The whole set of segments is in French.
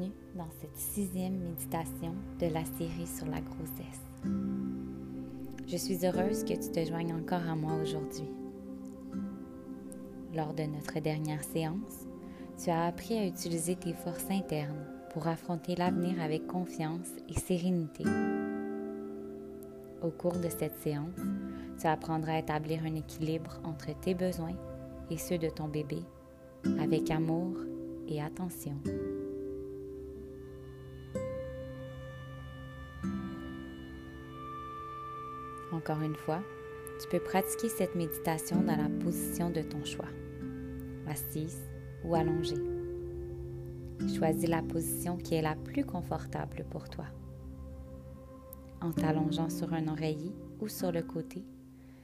bienvenue dans cette sixième méditation de la série sur la grossesse. Je suis heureuse que tu te joignes encore à moi aujourd'hui. Lors de notre dernière séance, tu as appris à utiliser tes forces internes pour affronter l'avenir avec confiance et sérénité. Au cours de cette séance, tu apprendras à établir un équilibre entre tes besoins et ceux de ton bébé avec amour et attention. Encore une fois, tu peux pratiquer cette méditation dans la position de ton choix, assise ou allongée. Choisis la position qui est la plus confortable pour toi. En t'allongeant sur un oreiller ou sur le côté,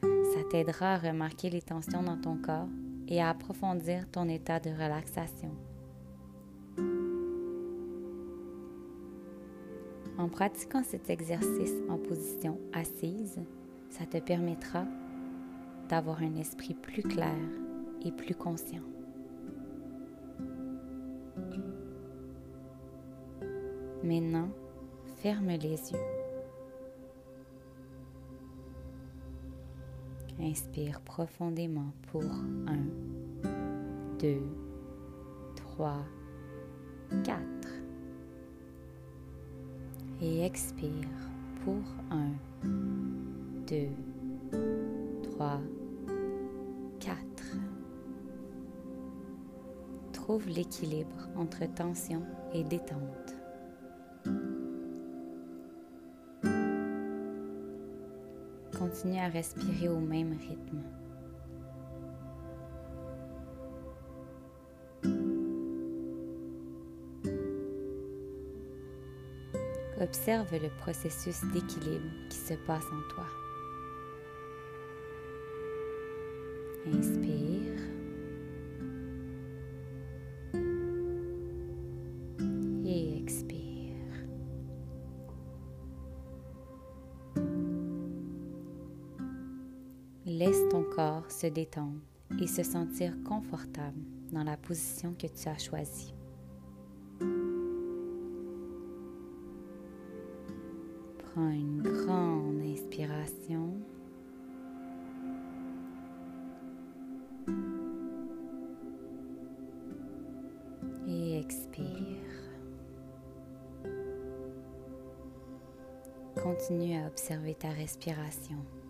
ça t'aidera à remarquer les tensions dans ton corps et à approfondir ton état de relaxation. En pratiquant cet exercice en position assise, ça te permettra d'avoir un esprit plus clair et plus conscient. Maintenant, ferme les yeux. Inspire profondément pour 1, 2, 3, 4. Et expire pour 1, 2, 3, 4. Trouve l'équilibre entre tension et détente. Continue à respirer au même rythme. Observe le processus d'équilibre qui se passe en toi. Inspire. Et expire. Laisse ton corps se détendre et se sentir confortable dans la position que tu as choisie. Prends une grande inspiration. Observer ta respiration.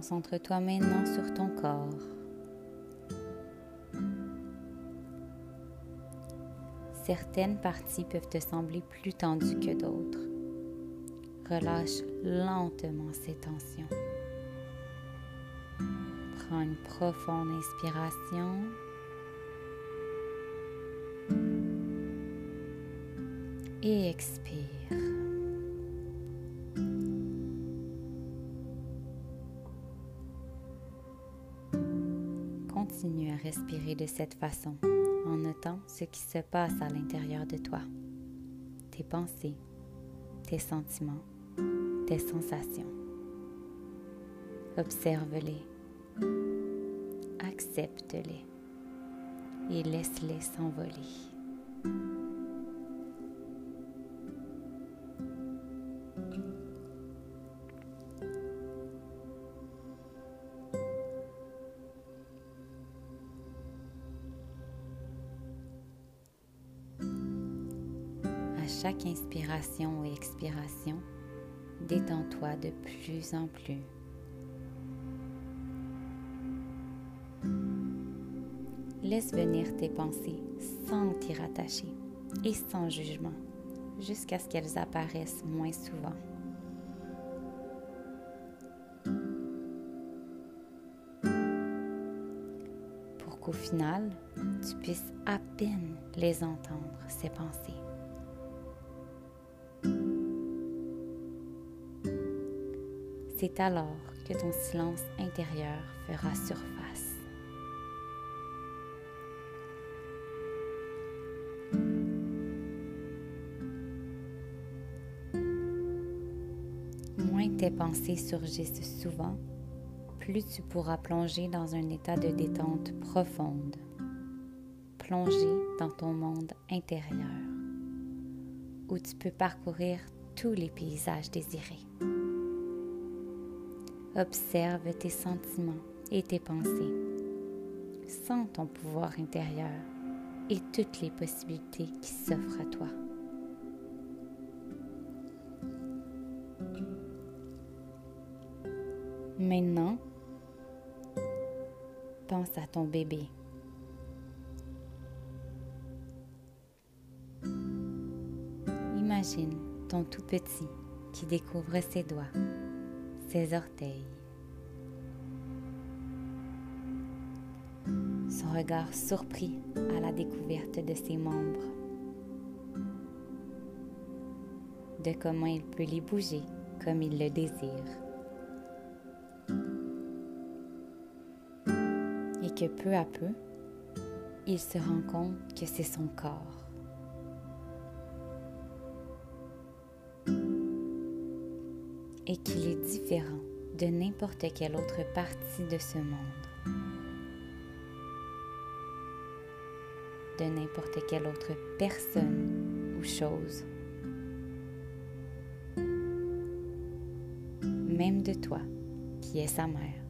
Concentre-toi maintenant sur ton corps. Certaines parties peuvent te sembler plus tendues que d'autres. Relâche lentement ces tensions. Prends une profonde inspiration. Et expire. Continue à respirer de cette façon en notant ce qui se passe à l'intérieur de toi, tes pensées, tes sentiments, tes sensations. Observe-les, accepte-les et laisse-les s'envoler. Chaque inspiration et expiration, détends-toi de plus en plus. Laisse venir tes pensées sans t'y rattacher et sans jugement, jusqu'à ce qu'elles apparaissent moins souvent. Pour qu'au final, tu puisses à peine les entendre, ces pensées. C'est alors que ton silence intérieur fera surface. Moins tes pensées surgissent souvent, plus tu pourras plonger dans un état de détente profonde. Plonger dans ton monde intérieur, où tu peux parcourir tous les paysages désirés. Observe tes sentiments et tes pensées. Sens ton pouvoir intérieur et toutes les possibilités qui s'offrent à toi. Maintenant, pense à ton bébé. Imagine ton tout petit qui découvre ses doigts, ses orteils, son regard surpris à la découverte de ses membres, de comment il peut les bouger comme il le désire. Et que peu à peu, il se rend compte que c'est son corps. Et qu'il est différent de n'importe quelle autre partie de ce monde. De n'importe quelle autre personne ou chose. Même de toi, qui est sa mère.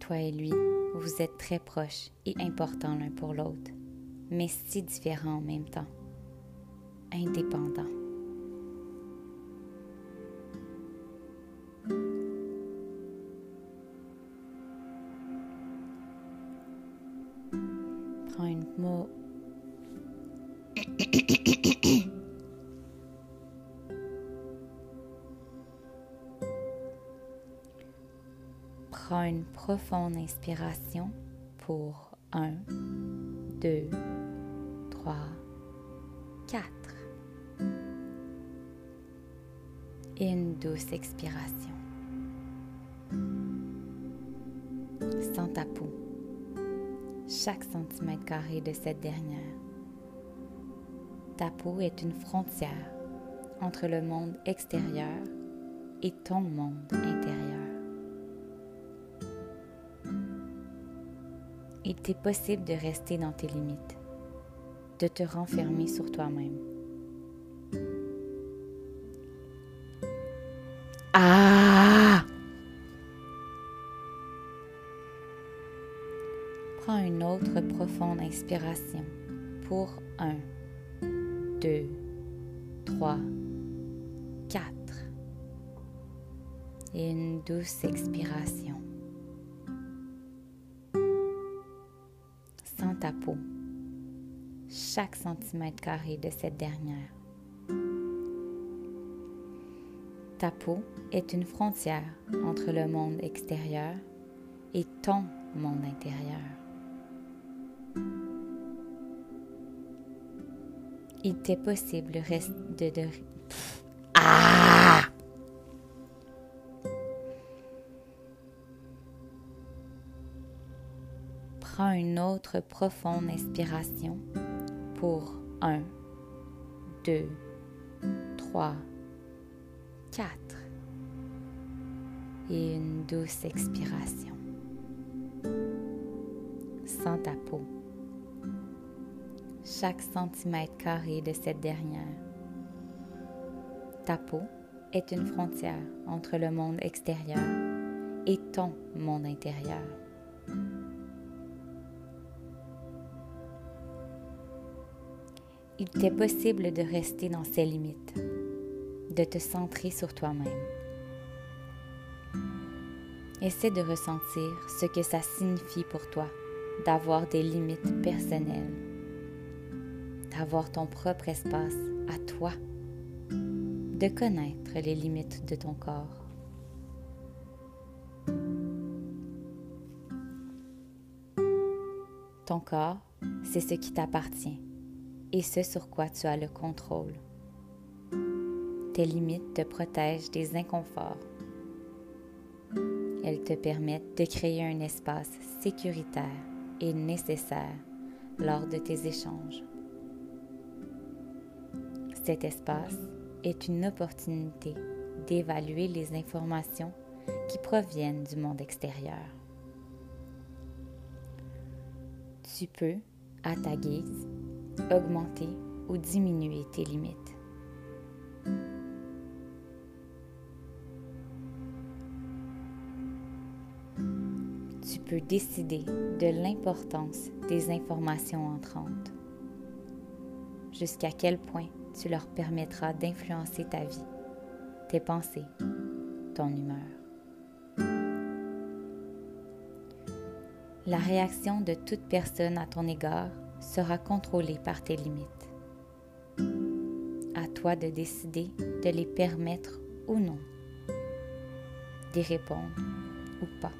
Toi et lui, vous êtes très proches et importants l'un pour l'autre, mais si différents en même temps, indépendants. Prends une. Prends une profonde inspiration pour 1, 2, 3, Une douce expiration. Sens ta peau, chaque centimètre carré de cette dernière. Ta peau est une frontière entre le monde extérieur et ton monde intérieur. Il t'est possible de rester dans tes limites, de te renfermer sur toi-même. Autre profonde inspiration pour 1, 2, 3, 4 et une douce expiration. Sens ta peau, chaque centimètre carré de cette dernière. Ta peau est une frontière entre le monde extérieur et ton monde intérieur. Il t'est possible de, de... Ah! Prends une autre profonde inspiration pour 1, 2, 3, 4 et une douce expiration. Sens ta peau, chaque centimètre carré de cette dernière. Ta peau est une frontière entre le monde extérieur et ton monde intérieur. Il t'est possible de rester dans ces limites, de te centrer sur toi-même. Essaie de ressentir ce que ça signifie pour toi d'avoir des limites personnelles, d'avoir ton propre espace à toi, de connaître les limites de ton corps. Ton corps, c'est ce qui t'appartient et ce sur quoi tu as le contrôle. Tes limites te protègent des inconforts. Elles te permettent de créer un espace sécuritaire et nécessaire lors de tes échanges. Cet espace est une opportunité d'évaluer les informations qui proviennent du monde extérieur. Tu peux, à ta guise, augmenter ou diminuer tes limites. Tu peux décider de l'importance des informations entrantes. Jusqu'à quel point tu leur permettras d'influencer ta vie, tes pensées, ton humeur. La réaction de toute personne à ton égard sera contrôlée par tes limites. À toi de décider de les permettre ou non, d'y répondre ou pas.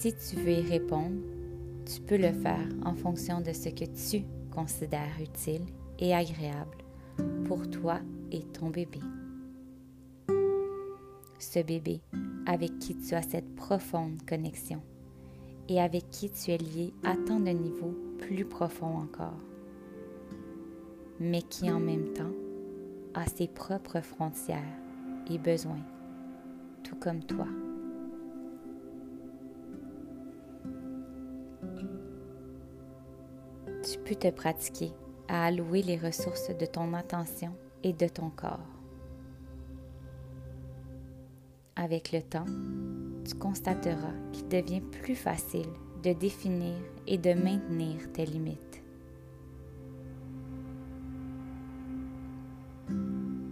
Si tu veux y répondre, tu peux le faire en fonction de ce que tu considères utile et agréable pour toi et ton bébé. Ce bébé avec qui tu as cette profonde connexion et avec qui tu es lié à tant de niveaux plus profonds encore, mais qui en même temps a ses propres frontières et besoins, tout comme toi. Te pratiquer à allouer les ressources de ton attention et de ton corps. Avec le temps, tu constateras qu'il devient plus facile de définir et de maintenir tes limites.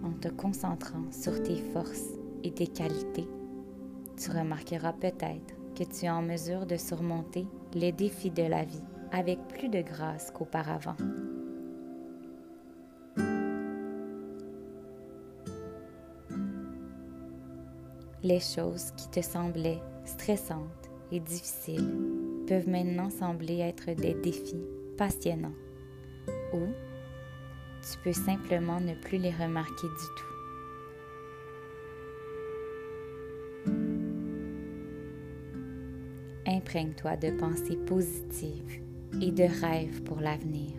En te concentrant sur tes forces et tes qualités, tu remarqueras peut-être que tu es en mesure de surmonter les défis de la vie avec plus de grâce qu'auparavant. Les choses qui te semblaient stressantes et difficiles peuvent maintenant sembler être des défis passionnants ou tu peux simplement ne plus les remarquer du tout. Imprègne-toi de pensées positives et de rêves pour l'avenir.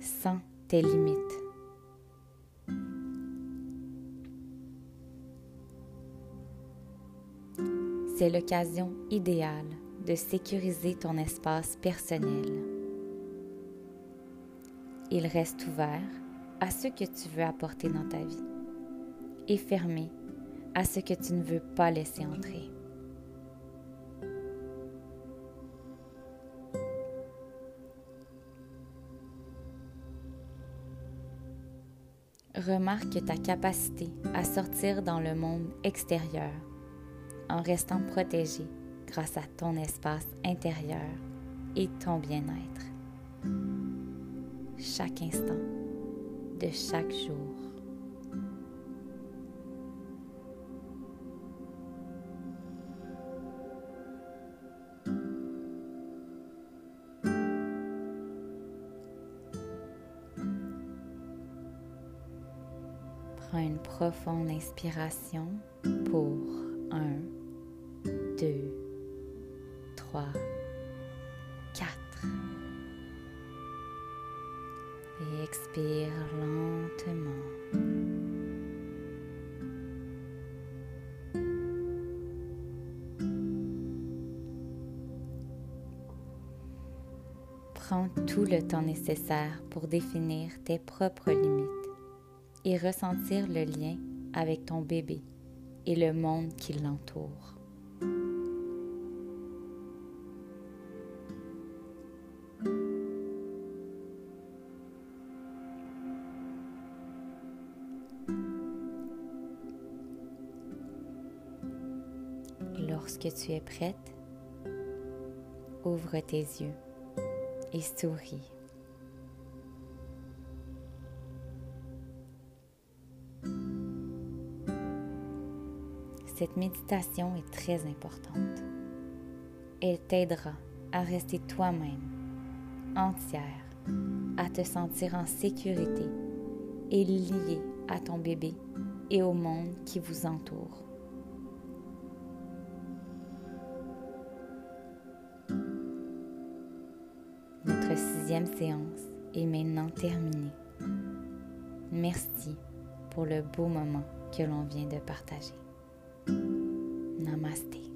Sans tes limites. C'est l'occasion idéale de sécuriser ton espace personnel. Il reste ouvert à ce que tu veux apporter dans ta vie et fermé à ce que tu ne veux pas laisser entrer. Remarque ta capacité à sortir dans le monde extérieur en restant protégé grâce à ton espace intérieur et ton bien-être. Chaque instant de chaque jour. Prends une profonde inspiration pour 1, 2, 3, 4. Et expire lentement. Prends tout le temps nécessaire pour définir tes propres limites et ressentir le lien avec ton bébé et le monde qui l'entoure. Lorsque tu es prête, ouvre tes yeux et souris. Cette méditation est très importante. Elle t'aidera à rester toi-même, entière, à te sentir en sécurité et liée à ton bébé et au monde qui vous entoure. Notre sixième séance est maintenant terminée. Merci pour le beau moment que l'on vient de partager. Namaste.